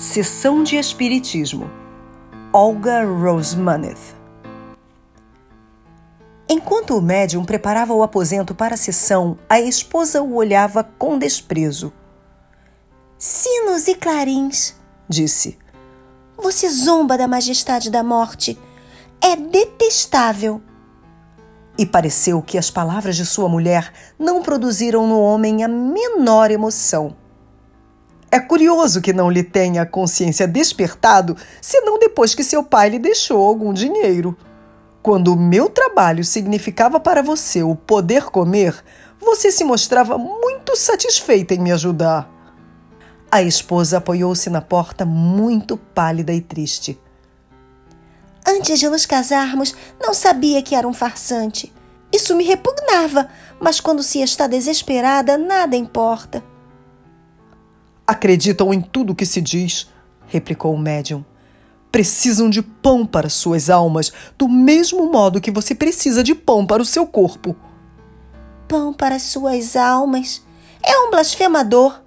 Sessão de Espiritismo. Olga Rosemaneth. Enquanto o médium preparava o aposento para a sessão, a esposa o olhava com desprezo. Sinos e clarins, disse. Você zomba da majestade da morte. É detestável. E pareceu que as palavras de sua mulher não produziram no homem a menor emoção. É curioso que não lhe tenha a consciência despertado, senão depois que seu pai lhe deixou algum dinheiro. Quando o meu trabalho significava para você o poder comer, você se mostrava muito satisfeita em me ajudar. A esposa apoiou-se na porta, muito pálida e triste. Antes de nos casarmos, não sabia que era um farsante. Isso me repugnava, mas quando se está desesperada, nada importa. Acreditam em tudo o que se diz, replicou o médium. Precisam de pão para suas almas, do mesmo modo que você precisa de pão para o seu corpo. Pão para suas almas? É um blasfemador.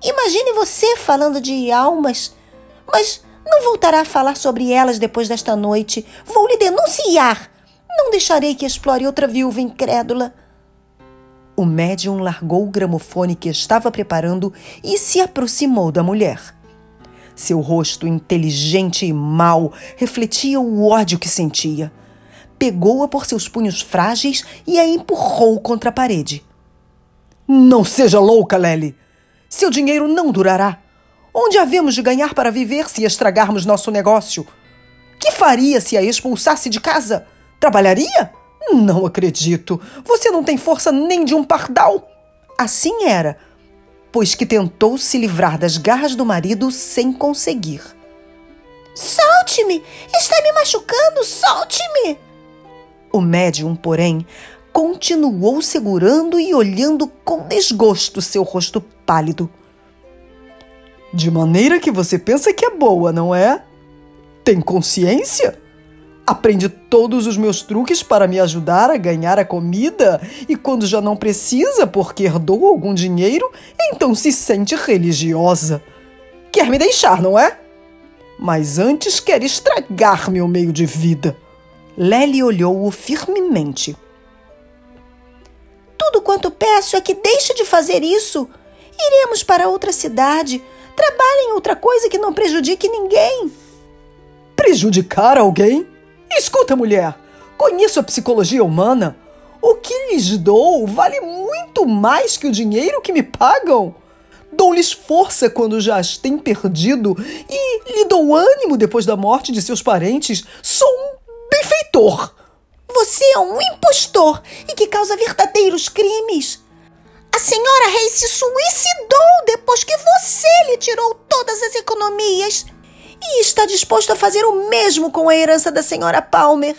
Imagine você falando de almas. Mas não voltará a falar sobre elas depois desta noite. Vou lhe denunciar. Não deixarei que explore outra viúva incrédula. O médium largou o gramofone que estava preparando e se aproximou da mulher. Seu rosto inteligente e mau refletia o ódio que sentia. Pegou-a por seus punhos frágeis e a empurrou contra a parede. Não seja louca, Lely! Seu dinheiro não durará. Onde havemos de ganhar para viver se estragarmos nosso negócio? Que faria se a expulsasse de casa? Trabalharia? Não acredito. Você não tem força nem de um pardal. Assim era, pois que tentou se livrar das garras do marido sem conseguir. Solte-me! Está me machucando! Solte-me! O médium, porém, continuou segurando e olhando com desgosto seu rosto pálido. De maneira que você pensa que é boa, não é? Tem consciência? Aprende todos os meus truques para me ajudar a ganhar a comida e quando já não precisa porque herdou algum dinheiro, então se sente religiosa. Quer me deixar, não é? Mas antes quer estragar meu meio de vida. Lely olhou-o firmemente. Tudo quanto peço é que deixe de fazer isso. Iremos para outra cidade. Trabalhe em outra coisa que não prejudique ninguém. Prejudicar alguém? Escuta, mulher, conheço a psicologia humana. O que lhes dou vale muito mais que o dinheiro que me pagam. Dou-lhes força quando já as têm perdido e lhe dou ânimo depois da morte de seus parentes. Sou um benfeitor. Você é um impostor e que causa verdadeiros crimes. A senhora Rei se suicidou depois que você lhe tirou todas as economias e está disposto a fazer o mesmo com a herança da senhora Palmer.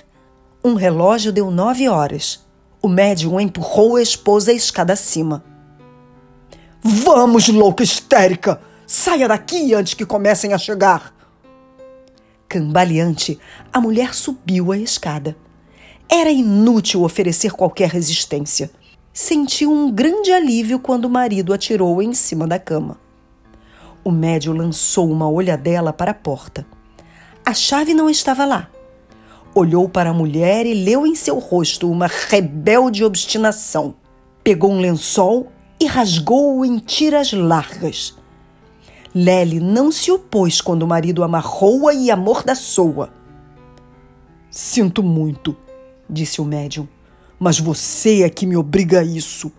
Um relógio deu nove horas. O médium empurrou a esposa a escada acima. Vamos, louca histérica! Saia daqui antes que comecem a chegar! Cambaleante, a mulher subiu a escada. Era inútil oferecer qualquer resistência. Sentiu um grande alívio quando o marido atirou em cima da cama. O médio lançou uma olhadela para a porta. A chave não estava lá. Olhou para a mulher e leu em seu rosto uma rebelde obstinação. Pegou um lençol e rasgou-o em tiras largas. Lely não se opôs quando o marido amarrou-a e amordaçou-a. Sinto muito, disse o médium, mas você é que me obriga a isso.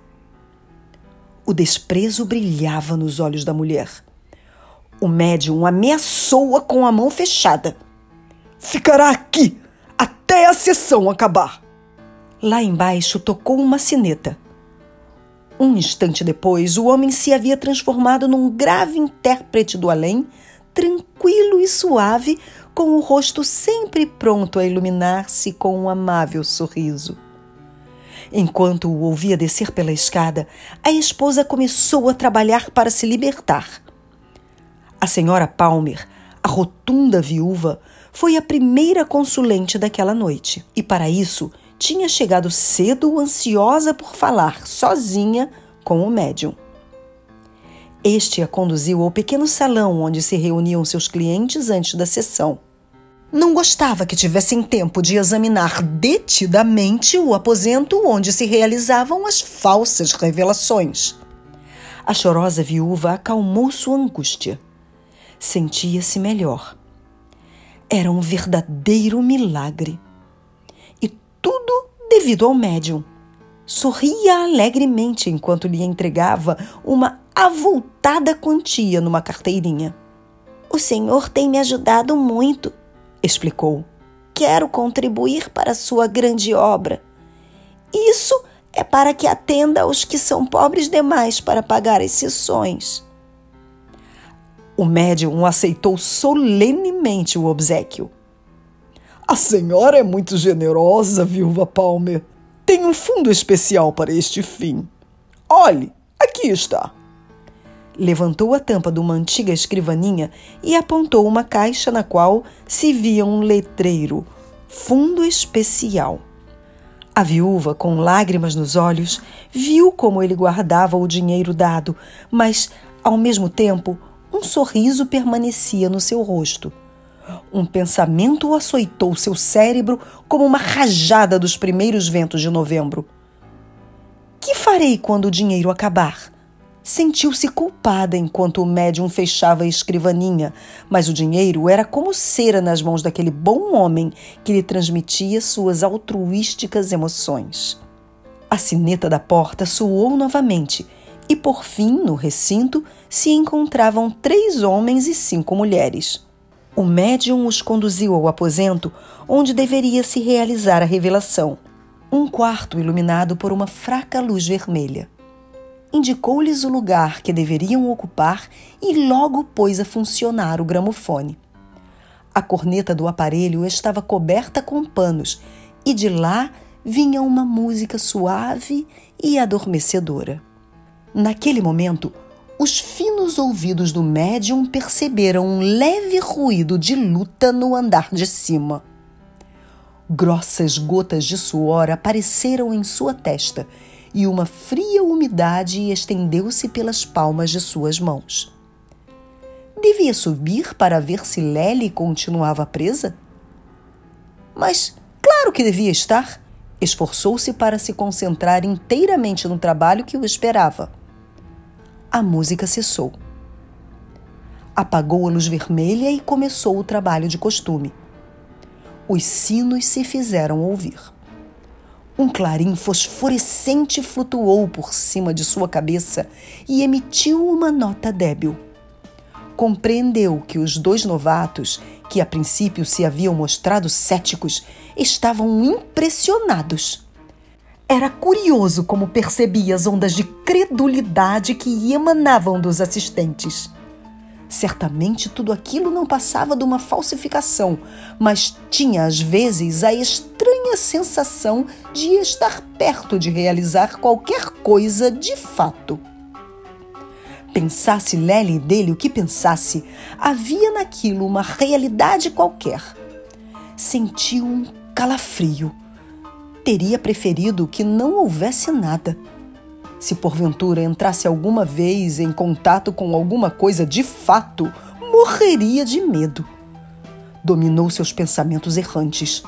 O desprezo brilhava nos olhos da mulher. O médium ameaçou-a com a mão fechada. Ficará aqui até a sessão acabar. Lá embaixo tocou uma sineta. Um instante depois, o homem se havia transformado num grave intérprete do além, tranquilo e suave, com o rosto sempre pronto a iluminar-se com um amável sorriso. Enquanto o ouvia descer pela escada, a esposa começou a trabalhar para se libertar. A senhora Palmer, a rotunda viúva, foi a primeira consulente daquela noite e, para isso, tinha chegado cedo ansiosa por falar sozinha com o médium. Este a conduziu ao pequeno salão onde se reuniam seus clientes antes da sessão. Não gostava que tivessem tempo de examinar detidamente o aposento onde se realizavam as falsas revelações. A chorosa viúva acalmou sua angústia. Sentia-se melhor. Era um verdadeiro milagre. E tudo devido ao médium. Sorria alegremente enquanto lhe entregava uma avultada quantia numa carteirinha. O senhor tem me ajudado muito, explicou. Quero contribuir para sua grande obra. Isso é para que atenda aos que são pobres demais para pagar as sessões. O médium aceitou solenemente o obsequio. A senhora é muito generosa, viúva Palmer. Tem um fundo especial para este fim. Olhe, aqui está. Levantou a tampa de uma antiga escrivaninha e apontou uma caixa na qual se via um letreiro: Fundo Especial. A viúva, com lágrimas nos olhos, viu como ele guardava o dinheiro dado, mas, ao mesmo tempo, um sorriso permanecia no seu rosto. Um pensamento açoitou seu cérebro como uma rajada dos primeiros ventos de novembro. Que farei quando o dinheiro acabar? Sentiu-se culpada enquanto o médium fechava a escrivaninha, mas o dinheiro era como cera nas mãos daquele bom homem que lhe transmitia suas altruísticas emoções. A sineta da porta soou novamente e, por fim, no recinto, se encontravam três homens e cinco mulheres. O médium os conduziu ao aposento onde deveria se realizar a revelação, um quarto iluminado por uma fraca luz vermelha indicou-lhes o lugar que deveriam ocupar e logo pôs a funcionar o gramofone. A corneta do aparelho estava coberta com panos e de lá vinha uma música suave e adormecedora. Naquele momento, os finos ouvidos do médium perceberam um leve ruído de luta no andar de cima. Grossas gotas de suor apareceram em sua testa e uma fria umidade estendeu-se pelas palmas de suas mãos. Devia subir para ver se Lely continuava presa? Mas claro que devia estar. Esforçou-se para se concentrar inteiramente no trabalho que o esperava. A música cessou. Apagou a luz vermelha e começou o trabalho de costume. Os sinos se fizeram ouvir. Um clarim fosforescente flutuou por cima de sua cabeça e emitiu uma nota débil. Compreendeu que os dois novatos, que a princípio se haviam mostrado céticos, estavam impressionados. Era curioso como percebia as ondas de credulidade que emanavam dos assistentes. Certamente tudo aquilo não passava de uma falsificação, mas tinha às vezes a estranha sensação de estar perto de realizar qualquer coisa de fato. Pensasse Lely dele o que pensasse, havia naquilo uma realidade qualquer. Sentiu um calafrio. Teria preferido que não houvesse nada se porventura entrasse alguma vez em contato com alguma coisa de fato, morreria de medo. Dominou seus pensamentos errantes.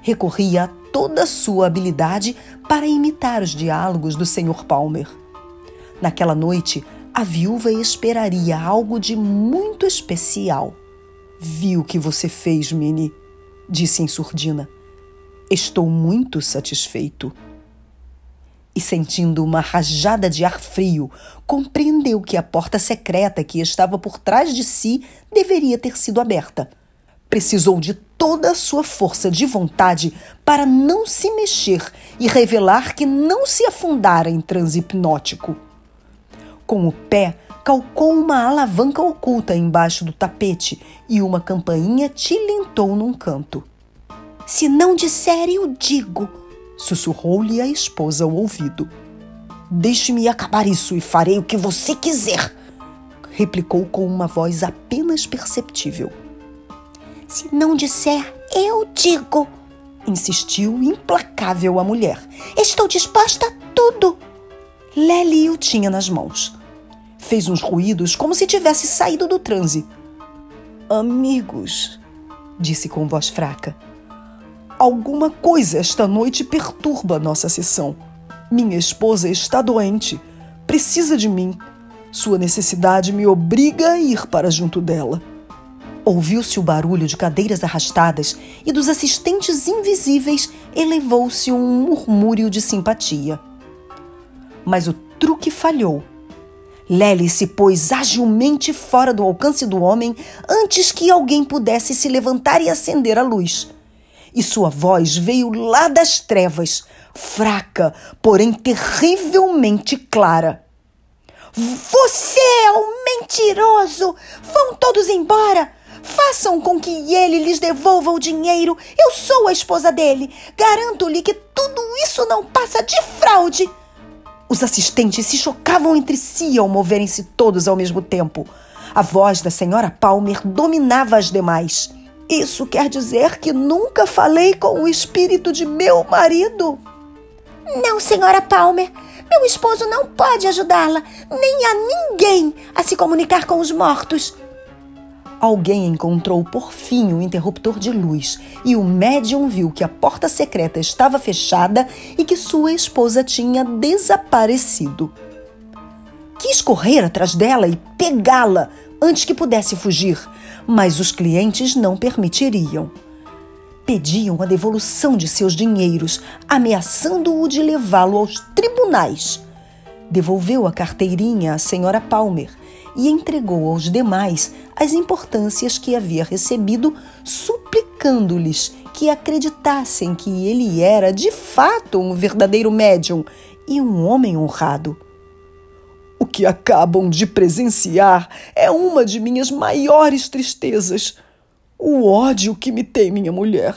Recorria a toda a sua habilidade para imitar os diálogos do Sr. Palmer. Naquela noite, a viúva esperaria algo de muito especial. Vi o que você fez, Minnie, disse em surdina. Estou muito satisfeito e, sentindo uma rajada de ar frio, compreendeu que a porta secreta que estava por trás de si deveria ter sido aberta. Precisou de toda a sua força de vontade para não se mexer e revelar que não se afundara em transe hipnótico. Com o pé, calcou uma alavanca oculta embaixo do tapete e uma campainha tilintou num canto. Se não disser, eu digo, sussurrou-lhe a esposa ao ouvido. Deixe-me acabar isso e farei o que você quiser, replicou com uma voz apenas perceptível. Se não disser, eu digo, insistiu implacável a mulher. Estou disposta a tudo. Lely o tinha nas mãos. Fez uns ruídos como se tivesse saído do transe. Amigos, disse com voz fraca, alguma coisa esta noite perturba nossa sessão. Minha esposa está doente, precisa de mim. Sua necessidade me obriga a ir para junto dela. Ouviu-se o barulho de cadeiras arrastadas e dos assistentes invisíveis elevou-se um murmúrio de simpatia. Mas o truque falhou. Lely se pôs agilmente fora do alcance do homem antes que alguém pudesse se levantar e acender a luz. E sua voz veio lá das trevas, fraca, porém terrivelmente clara. Você é um mentiroso! Vão todos embora! Façam com que ele lhes devolva o dinheiro. Eu sou a esposa dele. Garanto-lhe que tudo isso não passa de fraude. Os assistentes se chocavam entre si ao moverem-se todos ao mesmo tempo. A voz da senhora Palmer dominava as demais. Isso quer dizer que nunca falei com o espírito de meu marido? Não, senhora Palmer. Meu esposo não pode ajudá-la, nem a ninguém a se comunicar com os mortos. Alguém encontrou por fim o interruptor de luz e o médium viu que a porta secreta estava fechada e que sua esposa tinha desaparecido. Quis correr atrás dela e pegá-la antes que pudesse fugir, mas os clientes não permitiriam. Pediam a devolução de seus dinheiros, ameaçando-o de levá-lo aos tribunais. Devolveu a carteirinha à senhora Palmer e entregou aos demais as importâncias que havia recebido, suplicando-lhes que acreditassem que ele era de fato um verdadeiro médium e um homem honrado. O que acabam de presenciar é uma de minhas maiores tristezas. O ódio que me tem minha mulher.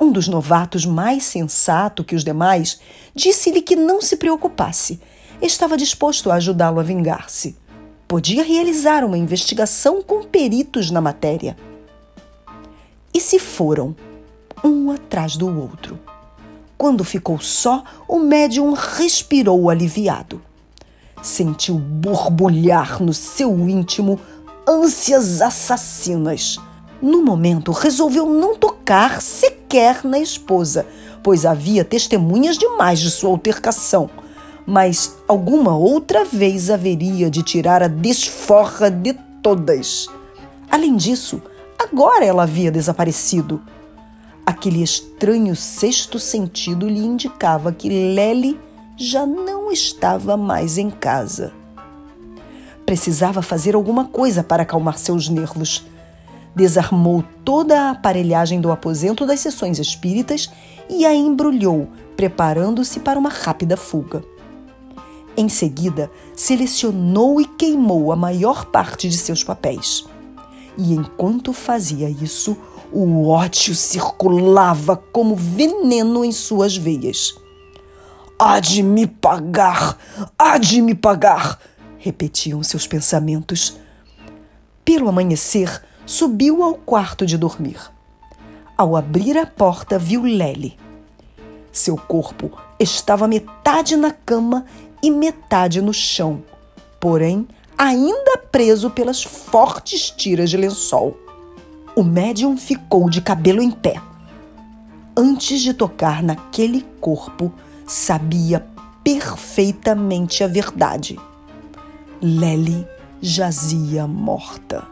Um dos novatos, mais sensato que os demais, disse-lhe que não se preocupasse estava disposto a ajudá-lo a vingar-se. Podia realizar uma investigação com peritos na matéria. E se foram, um atrás do outro. Quando ficou só, o médium respirou aliviado. Sentiu borbulhar no seu íntimo ânsias assassinas. No momento, resolveu não tocar sequer na esposa, pois havia testemunhas demais de sua altercação mas alguma outra vez haveria de tirar a desforra de todas. Além disso, agora ela havia desaparecido. Aquele estranho sexto sentido lhe indicava que Lely já não estava mais em casa. Precisava fazer alguma coisa para acalmar seus nervos. Desarmou toda a aparelhagem do aposento das sessões espíritas e a embrulhou, preparando-se para uma rápida fuga. Em seguida, selecionou e queimou a maior parte de seus papéis. E enquanto fazia isso, o ódio circulava como veneno em suas veias. Há de me pagar! Há de me pagar! repetiam seus pensamentos. Pelo amanhecer, subiu ao quarto de dormir. Ao abrir a porta, viu Lely. Seu corpo estava metade na cama e metade no chão, porém ainda preso pelas fortes tiras de lençol. O médium ficou de cabelo em pé. Antes de tocar naquele corpo, sabia perfeitamente a verdade. Lely jazia morta.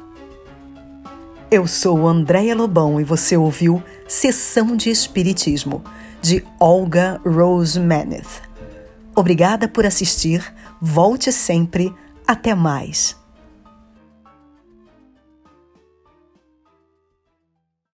Eu sou Andréia Lobão e você ouviu Sessão de Espiritismo, de Olga Rose Maneth. Obrigada por assistir. Volte sempre. Até mais.